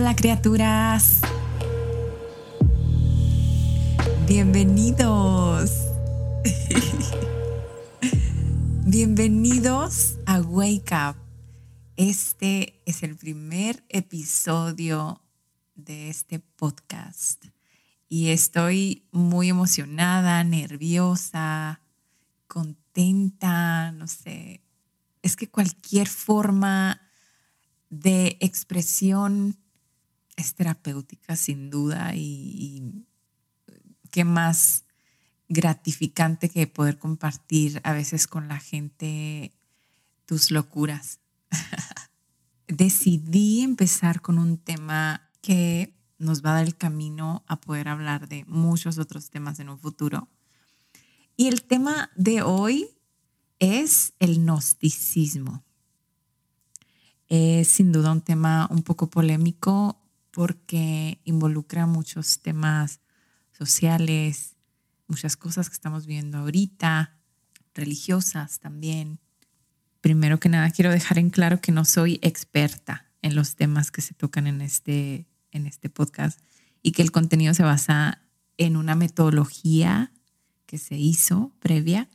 Hola criaturas. Bienvenidos. Bienvenidos a Wake Up. Este es el primer episodio de este podcast y estoy muy emocionada, nerviosa, contenta, no sé. Es que cualquier forma de expresión es terapéutica sin duda y, qué más gratificante que poder compartir a veces con la gente tus locuras. Decidí empezar con un tema que nos va a dar el camino a poder hablar de muchos otros temas en un futuro. Y el tema de hoy es el gnosticismo. Es sin duda un tema un poco polémico porque involucra muchos temas sociales, muchas cosas que estamos viendo ahorita, religiosas también. Primero que nada, quiero dejar en claro que no soy experta en los temas que se tocan en este, en este podcast y que el contenido se basa en una metodología que se hizo previa,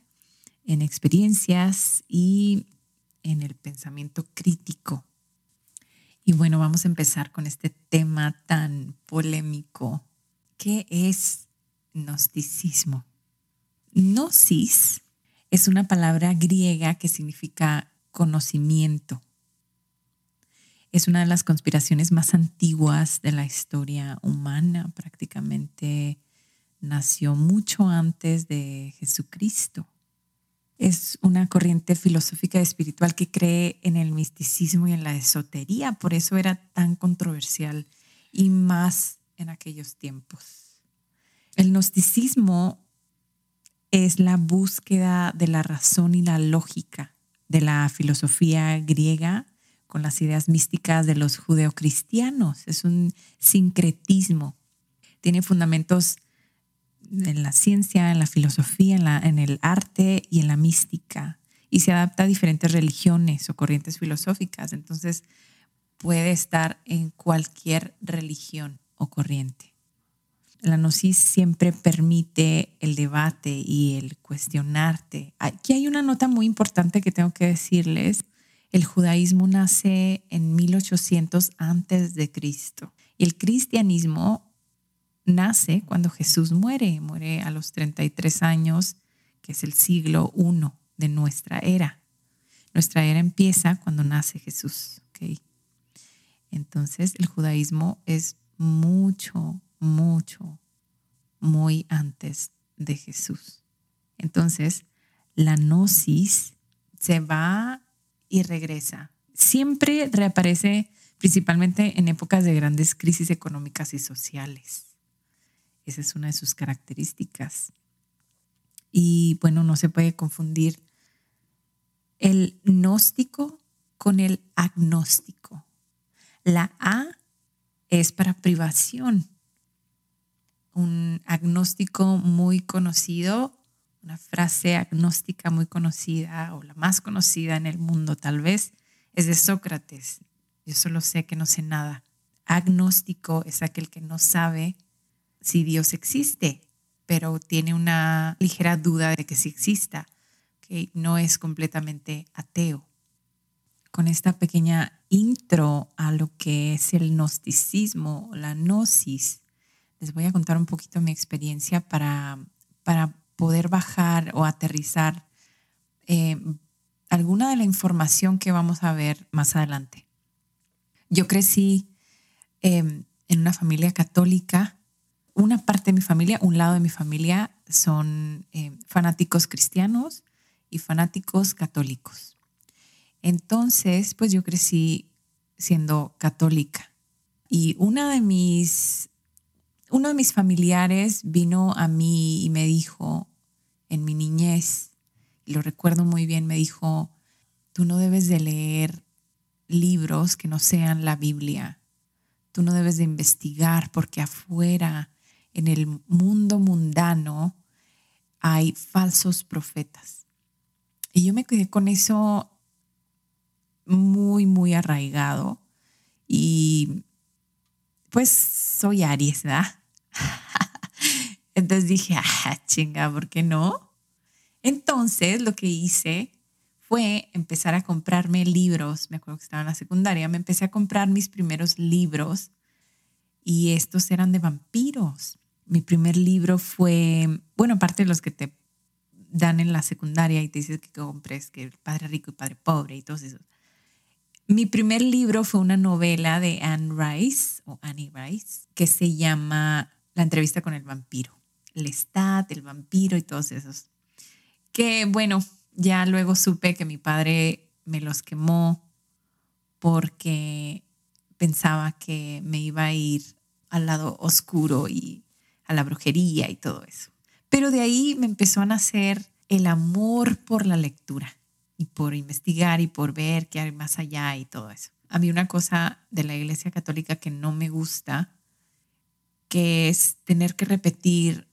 en experiencias y en el pensamiento crítico. Y bueno, vamos a empezar con este tema tan polémico. ¿Qué es gnosticismo? Gnosis es una palabra griega que significa conocimiento. Es una de las conspiraciones más antiguas de la historia humana. Prácticamente nació mucho antes de Jesucristo es una corriente filosófica y espiritual que cree en el misticismo y en la esotería, por eso era tan controversial y más en aquellos tiempos. El gnosticismo es la búsqueda de la razón y la lógica de la filosofía griega con las ideas místicas de los judeocristianos. Es un sincretismo. Tiene fundamentos en la ciencia, en la filosofía, en, la, en el arte y en la mística. Y se adapta a diferentes religiones o corrientes filosóficas. Entonces puede estar en cualquier religión o corriente. La gnosis siempre permite el debate y el cuestionarte. Aquí hay una nota muy importante que tengo que decirles. El judaísmo nace en 1800 antes de Cristo y el cristianismo nace cuando Jesús muere, muere a los 33 años, que es el siglo I de nuestra era. Nuestra era empieza cuando nace Jesús. Entonces el judaísmo es mucho, mucho, muy antes de Jesús. Entonces la gnosis se va y regresa. Siempre reaparece principalmente en épocas de grandes crisis económicas y sociales. Esa es una de sus características. Y bueno, no se puede confundir el gnóstico con el agnóstico. La A es para privación. Un agnóstico muy conocido, una frase agnóstica muy conocida o la más conocida en el mundo tal vez, es de Sócrates. Yo solo sé que no sé nada. Agnóstico es aquel que no sabe si Dios existe, pero tiene una ligera duda de que sí exista, que no es completamente ateo. Con esta pequeña intro a lo que es el gnosticismo, la gnosis, les voy a contar un poquito mi experiencia para, para poder bajar o aterrizar eh, alguna de la información que vamos a ver más adelante. Yo crecí eh, en una familia católica una parte de mi familia, un lado de mi familia son eh, fanáticos cristianos y fanáticos católicos. Entonces, pues yo crecí siendo católica. Y una de mis, uno de mis familiares vino a mí y me dijo en mi niñez, y lo recuerdo muy bien, me dijo, tú no debes de leer libros que no sean la Biblia. Tú no debes de investigar porque afuera en el mundo mundano hay falsos profetas. Y yo me quedé con eso muy, muy arraigado. Y pues soy Aries, ¿verdad? Entonces dije, ah, chinga, ¿por qué no? Entonces lo que hice fue empezar a comprarme libros. Me acuerdo que estaba en la secundaria, me empecé a comprar mis primeros libros y estos eran de vampiros. Mi primer libro fue, bueno, aparte de los que te dan en la secundaria y te dicen que compres, que el padre rico y padre pobre y todos esos. Mi primer libro fue una novela de Anne Rice o Annie Rice que se llama La entrevista con el vampiro. Lestat, el vampiro y todos esos. Que bueno, ya luego supe que mi padre me los quemó porque pensaba que me iba a ir al lado oscuro y a la brujería y todo eso. Pero de ahí me empezó a nacer el amor por la lectura y por investigar y por ver qué hay más allá y todo eso. A mí una cosa de la Iglesia Católica que no me gusta, que es tener que repetir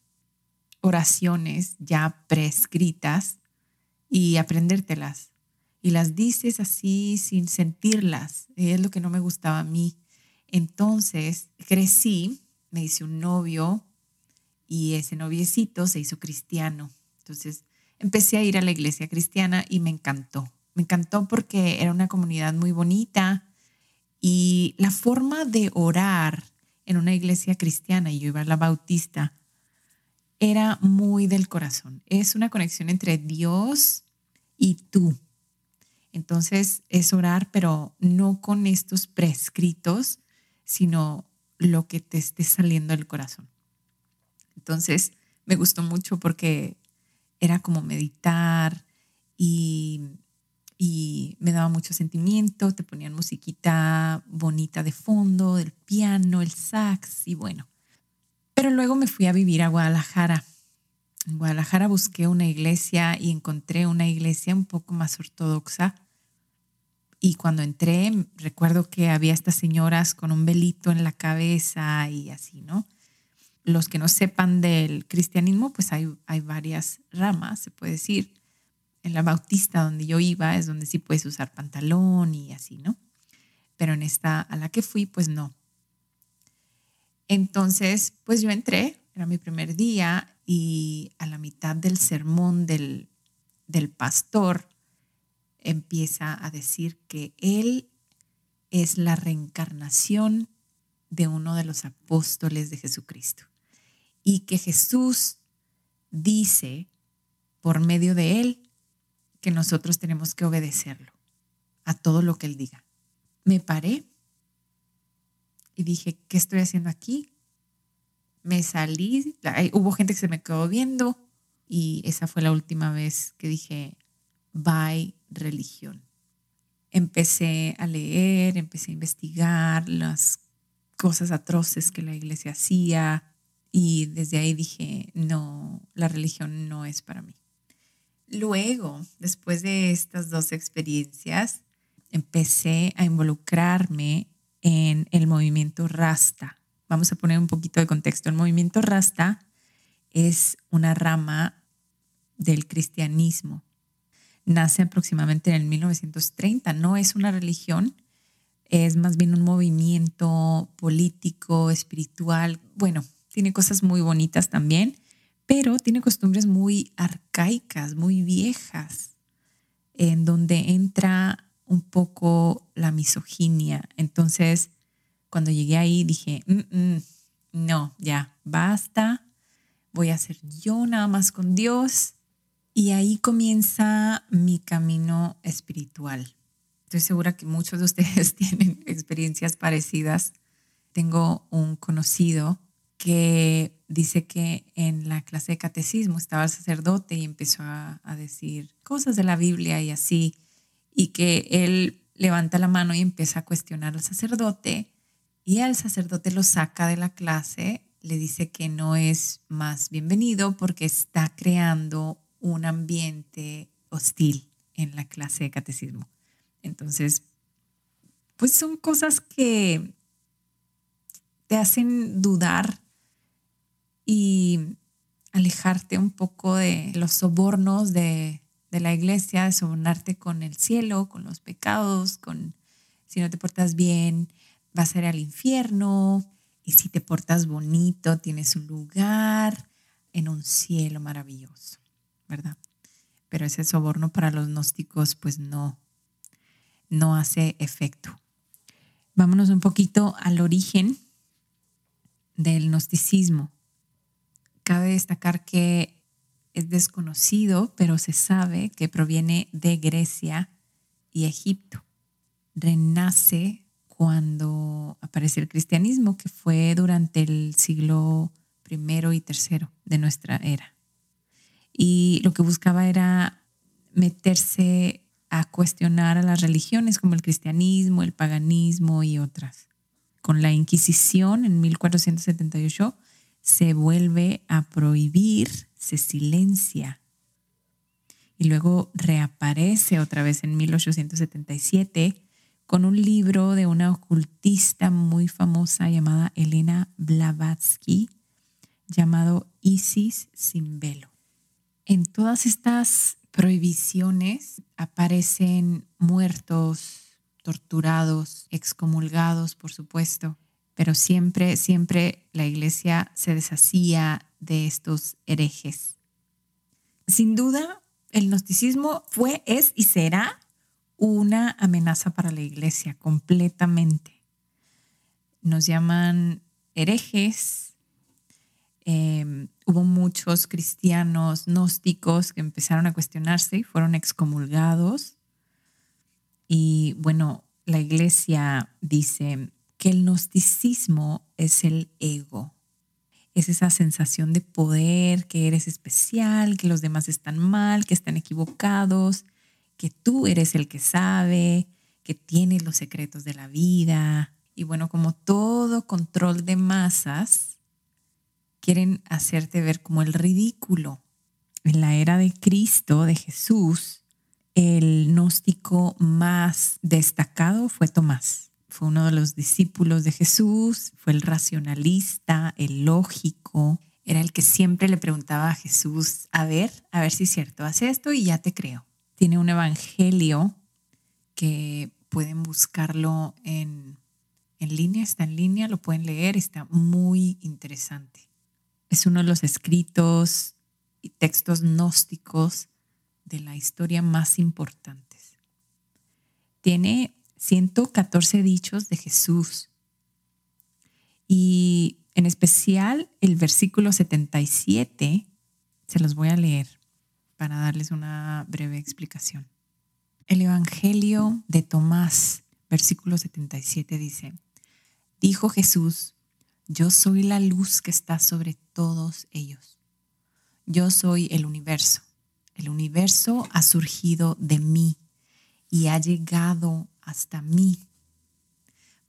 oraciones ya prescritas y aprendértelas. Y las dices así sin sentirlas. Es lo que no me gustaba a mí. Entonces crecí, me hice un novio y ese noviecito se hizo cristiano. Entonces empecé a ir a la iglesia cristiana y me encantó. Me encantó porque era una comunidad muy bonita y la forma de orar en una iglesia cristiana, y yo iba a la bautista, era muy del corazón. Es una conexión entre Dios y tú. Entonces es orar, pero no con estos prescritos, sino lo que te esté saliendo del corazón. Entonces me gustó mucho porque era como meditar y, me daba mucho sentimiento, te ponían musiquita bonita de fondo, del piano, el sax y bueno. Pero luego me fui a vivir a Guadalajara. En Guadalajara busqué una iglesia y encontré una iglesia un poco más ortodoxa. Y cuando entré, recuerdo que había estas señoras con un velito en la cabeza y así, ¿no? Los que no sepan del cristianismo, pues hay, hay varias ramas, se puede decir. En la bautista donde yo iba es donde sí puedes usar pantalón y así, ¿no? Pero en esta a la que fui, pues no. Entonces, pues yo entré, era mi primer día y a la mitad del sermón del, del pastor empieza a decir que él es la reencarnación de uno de los apóstoles de Jesucristo y que Jesús dice por medio de él que nosotros tenemos que obedecerlo a todo lo que él diga. Me paré y dije, ¿qué estoy haciendo aquí? Me salí, hubo gente que se me quedó viendo y esa fue la última vez que dije, bye religión. Empecé a leer, empecé a investigar las cosas atroces que la iglesia hacía, y desde ahí dije, no, la religión no es para mí. Luego, después de estas dos experiencias, empecé a involucrarme en el movimiento Rasta. Vamos a poner un poquito de contexto. El movimiento Rasta es una rama del cristianismo. Nace aproximadamente en el 1930. No es una religión, es más bien un movimiento político, espiritual. Bueno, tiene cosas muy bonitas también, pero tiene costumbres muy arcaicas, muy viejas, en donde entra un poco la misoginia. Entonces, cuando llegué ahí dije, mm, mm, no, ya, basta, voy a ser yo nada más con Dios. Y ahí comienza mi camino espiritual. Estoy segura que muchos de ustedes tienen experiencias parecidas. Tengo un conocido que dice que en la clase de catecismo estaba el sacerdote y empezó a, decir cosas de la Biblia y así, y que él levanta la mano y empieza a cuestionar al sacerdote y al sacerdote lo saca de la clase, le dice que no es más bienvenido porque está creando un ambiente hostil en la clase de catecismo. Entonces, pues son cosas que te hacen dudar y alejarte un poco de los sobornos de, la iglesia, de sobornarte con el cielo, con los pecados, con si no te portas bien, vas a ir al infierno. Y si te portas bonito, tienes un lugar en un cielo maravilloso, ¿verdad? Pero ese soborno para los gnósticos pues no, no hace efecto. Vámonos un poquito al origen del gnosticismo. Cabe destacar que es desconocido, pero se sabe que proviene de Grecia y Egipto. Renace cuando aparece el cristianismo, que fue durante el siglo I y III de nuestra era. Y lo que buscaba era meterse a cuestionar a las religiones como el cristianismo, el paganismo y otras. Con la Inquisición en 1478 se vuelve a prohibir, se silencia. Y luego reaparece otra vez en 1877 con un libro de una ocultista muy famosa llamada Elena Blavatsky, llamado Isis sin velo. En todas estas prohibiciones aparecen muertos, torturados, excomulgados, por supuesto, pero siempre, siempre la iglesia se deshacía de estos herejes. Sin duda, el gnosticismo fue, es y será una amenaza para la iglesia completamente. Nos llaman herejes. Em, hubo muchos cristianos gnósticos que empezaron a cuestionarse y fueron excomulgados. Y bueno, la iglesia dice, que el gnosticismo es el ego. Es esa sensación de poder, que eres especial, que los demás están mal, que están equivocados, que tú eres el que sabe, que tienes los secretos de la vida. Y bueno, como todo control de masas, quieren hacerte ver como el ridículo. En la era de Cristo, de Jesús, el gnóstico más destacado fue Tomás fue uno de los discípulos de Jesús, fue el racionalista, el lógico, era el que siempre le preguntaba a Jesús, a ver, a ver si es cierto, haz esto y ya te creo. Tiene un evangelio que pueden buscarlo en, en línea, está en línea, lo pueden leer, está muy interesante. Es uno de los escritos y textos gnósticos de la historia más importantes. Tiene 114 dichos de Jesús. Y en especial el versículo 77, se los voy a leer para darles una breve explicación. El Evangelio de Tomás, versículo 77 dice, dijo Jesús, yo soy la luz que está sobre todos ellos. Yo soy el universo. El universo ha surgido de mí y ha llegado hasta mí.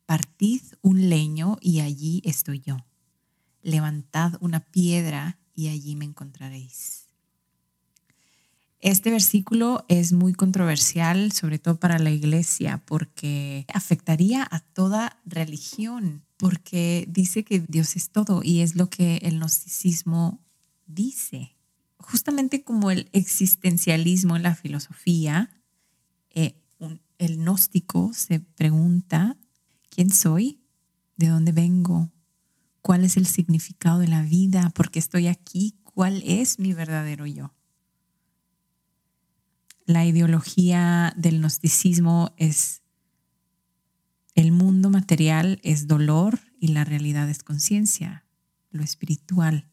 Partid un leño y allí estoy yo. Levantad una piedra y allí me encontraréis. Este versículo es muy controversial, sobre todo para la iglesia, porque afectaría a toda religión, porque dice que Dios es todo y es lo que el gnosticismo dice. Justamente como el existencialismo en la filosofía, eh, el gnóstico se pregunta, ¿quién soy? ¿De dónde vengo? ¿Cuál es el significado de la vida? ¿Por qué estoy aquí? ¿Cuál es mi verdadero yo? La ideología del gnosticismo es el mundo material es dolor y la realidad es conciencia, lo espiritual.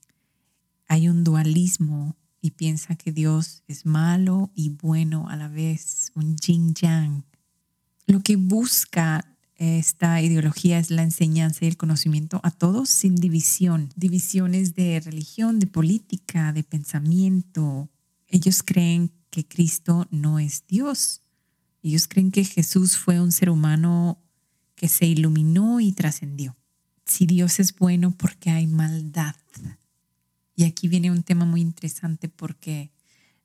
Hay un dualismo y piensa que Dios es malo y bueno a la vez, un yin yang. Lo que busca esta ideología es la enseñanza y el conocimiento a todos sin división, divisiones de religión, de política, de pensamiento. Ellos creen que Cristo no es Dios. Ellos creen que Jesús fue un ser humano que se iluminó y trascendió. Si Dios es bueno, ¿por qué hay maldad? Y aquí viene un tema muy interesante porque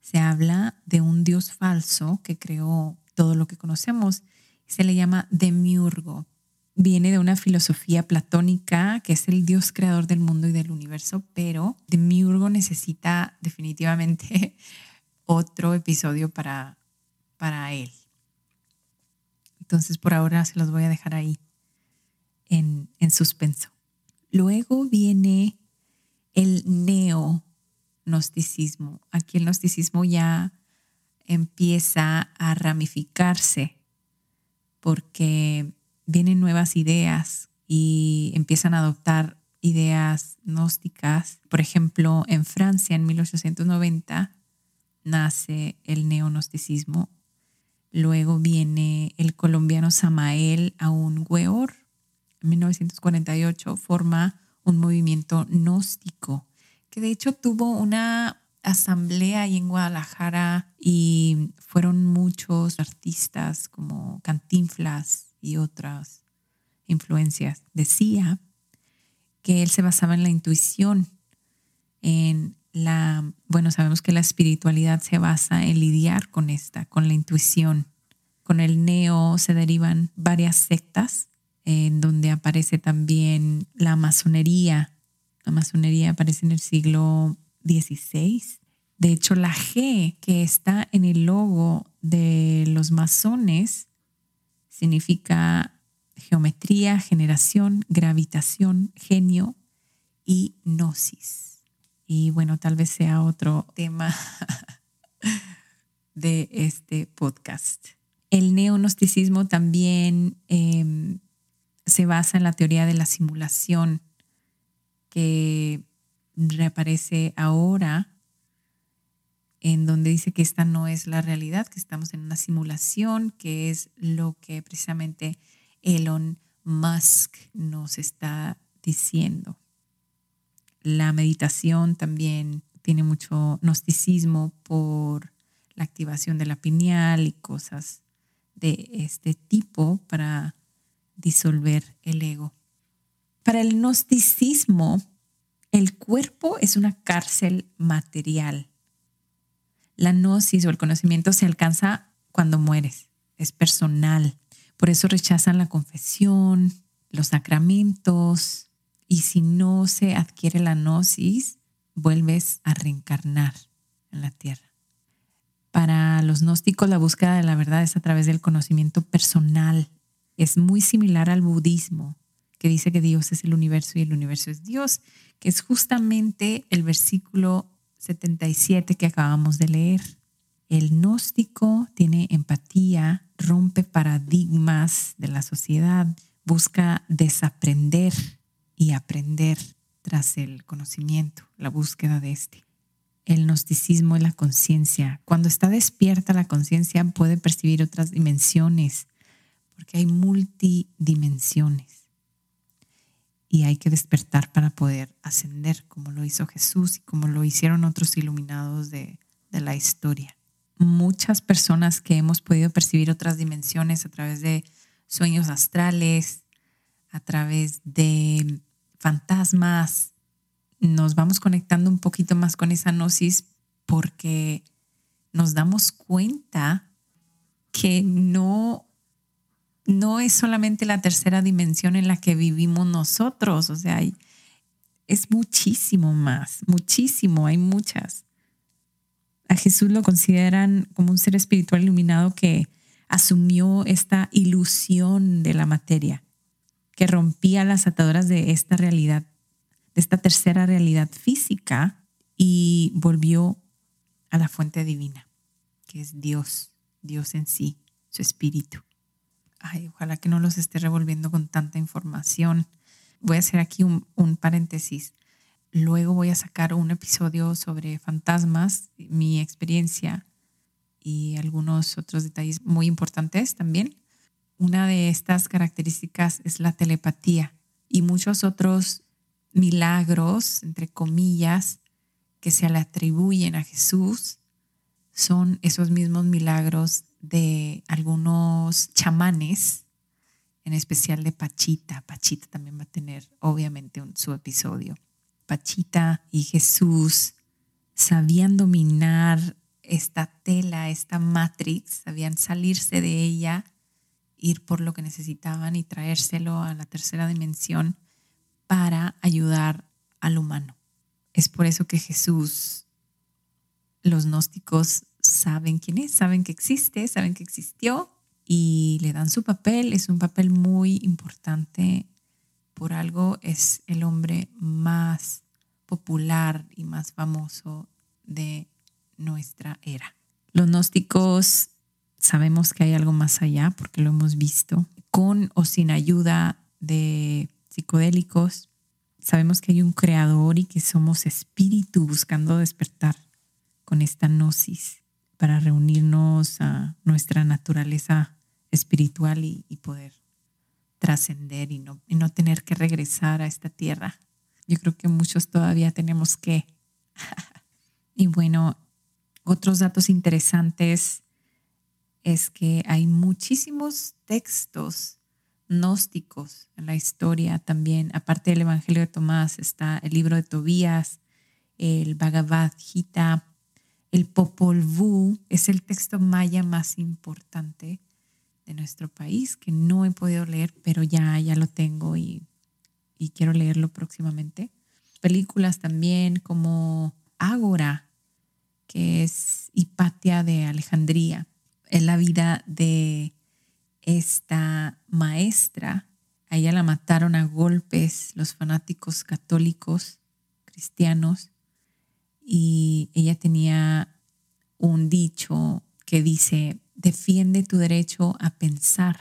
se habla de un Dios falso que creó todo lo que conocemos se le llama demiurgo. Viene de una filosofía platónica que es el Dios creador del mundo y del universo, pero demiurgo necesita definitivamente otro episodio para, para él. Entonces por ahora se los voy a dejar ahí en, en suspenso. Luego viene el neognosticismo. Aquí el gnosticismo ya empieza a ramificarse porque vienen nuevas ideas y empiezan a adoptar ideas gnósticas. Por ejemplo, en Francia en 1890 nace el neognosticismo. Luego viene el colombiano Samael Aún Weor. En 1948 forma un movimiento gnóstico que de hecho tuvo una asamblea ahí en Guadalajara y fueron muchos artistas como Cantinflas y otras influencias. Decía que él se basaba en la intuición, en la, bueno, sabemos que la espiritualidad se basa en lidiar con esta, con la intuición. Con el neo se derivan varias sectas, en donde aparece también la masonería. La masonería aparece en el siglo XVI. De hecho, la G que está en el logo de los masones significa geometría, generación, gravitación, genio y gnosis. Y bueno, tal vez sea otro tema de este podcast. El neonosticismo también em, se basa en la teoría de la simulación que reaparece ahora en donde dice que esta no es la realidad, que estamos en una simulación, que es lo que precisamente Elon Musk nos está diciendo. La meditación también tiene mucho gnosticismo por la activación de la pineal y cosas de este tipo para disolver el ego. Para el gnosticismo, el cuerpo es una cárcel material. La gnosis o el conocimiento se alcanza cuando mueres, es personal. Por eso rechazan la confesión, los sacramentos, y si no se adquiere la gnosis, vuelves a reencarnar en la tierra. Para los gnósticos, la búsqueda de la verdad es a través del conocimiento personal. Es muy similar al budismo, que dice que Dios es el universo y el universo es Dios, que es justamente el versículo 77 que acabamos de leer. El gnóstico tiene empatía, rompe paradigmas de la sociedad, busca desaprender y aprender tras el conocimiento, la búsqueda de este. El gnosticismo es la conciencia. Cuando está despierta la conciencia puede percibir otras dimensiones, porque hay multidimensiones. Y hay que despertar para poder ascender, como lo hizo Jesús y como lo hicieron otros iluminados de, de la historia. Muchas personas que hemos podido percibir otras dimensiones a través de sueños astrales, a través de fantasmas, nos vamos conectando un poquito más con esa gnosis porque nos damos cuenta que no, no es solamente la tercera dimensión en la que vivimos nosotros, o sea, es muchísimo más, muchísimo, hay muchas a Jesús lo consideran como un ser espiritual iluminado que asumió esta ilusión de la materia, que rompía las ataduras de esta realidad, de esta tercera realidad física y volvió a la fuente divina, que es Dios, Dios en sí, su espíritu. Ay, ojalá que no los esté revolviendo con tanta información. Voy a hacer aquí un, un paréntesis. Luego voy a sacar un episodio sobre fantasmas, mi experiencia y algunos otros detalles muy importantes también. Una de estas características es la telepatía y muchos otros milagros, entre comillas, que se le atribuyen a Jesús son esos mismos milagros de algunos chamanes, en especial de Pachita. Pachita también va a tener obviamente un, su episodio. Pachita y Jesús sabían dominar esta tela, esta matrix, sabían salirse de ella, ir por lo que necesitaban y traérselo a la tercera dimensión para ayudar al humano. Es por eso que Jesús, los gnósticos saben quién es, saben que existe, saben que existió y le dan su papel. Es un papel muy importante por algo es el hombre más popular y más famoso de nuestra era. Los gnósticos sabemos que hay algo más allá porque lo hemos visto, con o sin ayuda de psicodélicos. Sabemos que hay un creador y que somos espíritu buscando despertar con esta gnosis para reunirnos a nuestra naturaleza espiritual y, poder trascender y no, y no tener que regresar a esta tierra. Yo creo que muchos todavía tenemos que. y bueno, otros datos interesantes es que hay muchísimos textos gnósticos en la historia también. Aparte del Evangelio de Tomás está el libro de Tobías, el Bhagavad Gita, el Popol Vuh, es el texto maya más importante de nuestro país que no he podido leer, pero ya, ya lo tengo y, y quiero leerlo próximamente. Películas también como Ágora, que es Hipatia de Alejandría es la vida de esta maestra. A ella la mataron a golpes los fanáticos católicos cristianos y ella tenía un dicho que dice, defiende tu derecho a pensar,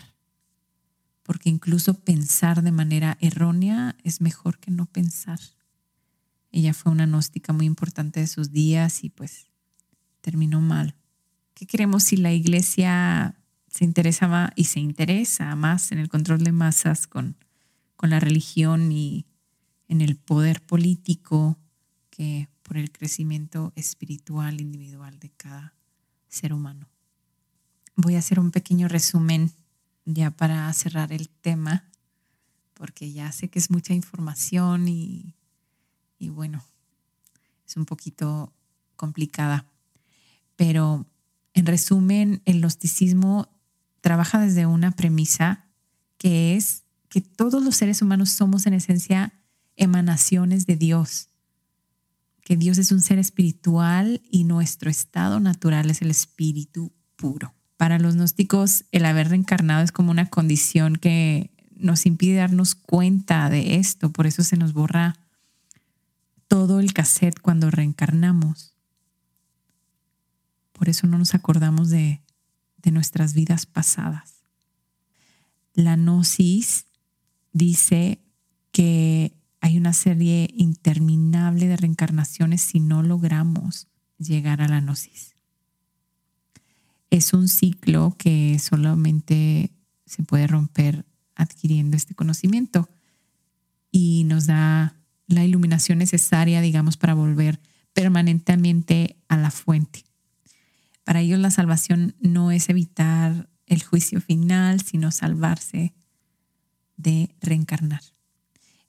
porque incluso pensar de manera errónea es mejor que no pensar. Ella fue una gnóstica muy importante de sus días y pues terminó mal. ¿Qué queremos si la iglesia se interesa y se interesa más en el control de masas con, con la religión y en el poder político que por el crecimiento espiritual individual de cada ser humano? Voy a hacer un pequeño resumen ya para cerrar el tema, porque ya sé que es mucha información y, y bueno, es un poquito complicada. Pero en resumen, el gnosticismo trabaja desde una premisa que es que todos los seres humanos somos en esencia emanaciones de Dios, que Dios es un ser espiritual y nuestro estado natural es el espíritu puro. Para los gnósticos, el haber reencarnado es como una condición que nos impide darnos cuenta de esto, por eso se nos borra todo el cassette cuando reencarnamos. Por eso no nos acordamos de, nuestras vidas pasadas. La gnosis dice que hay una serie interminable de reencarnaciones si no logramos llegar a la gnosis. Es un ciclo que solamente se puede romper adquiriendo este conocimiento y nos da la iluminación necesaria, digamos, para volver permanentemente a la fuente. Para ellos la salvación no es evitar el juicio final, sino salvarse de reencarnar.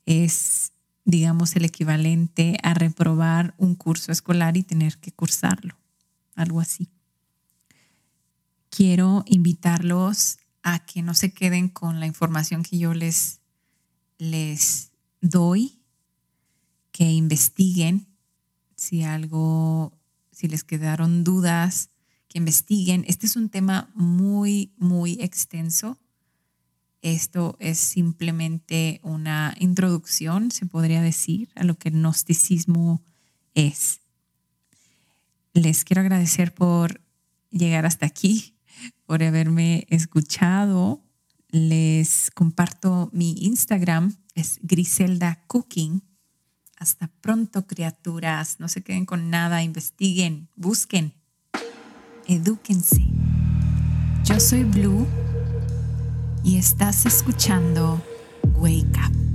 Es, digamos, el equivalente a reprobar un curso escolar y tener que cursarlo, algo así. Quiero invitarlos a que no se queden con la información que yo les, les doy, que investiguen si algo, si les quedaron dudas, investiguen. Este es un tema muy, muy extenso. Esto es simplemente una introducción, se podría decir, a lo que el gnosticismo es. Les quiero agradecer por llegar hasta aquí, por haberme escuchado. Les comparto mi Instagram, es Griselda Cooking. Hasta pronto, criaturas. No se queden con nada, investiguen, busquen edúquense. Yo soy Blue y estás escuchando Wake Up.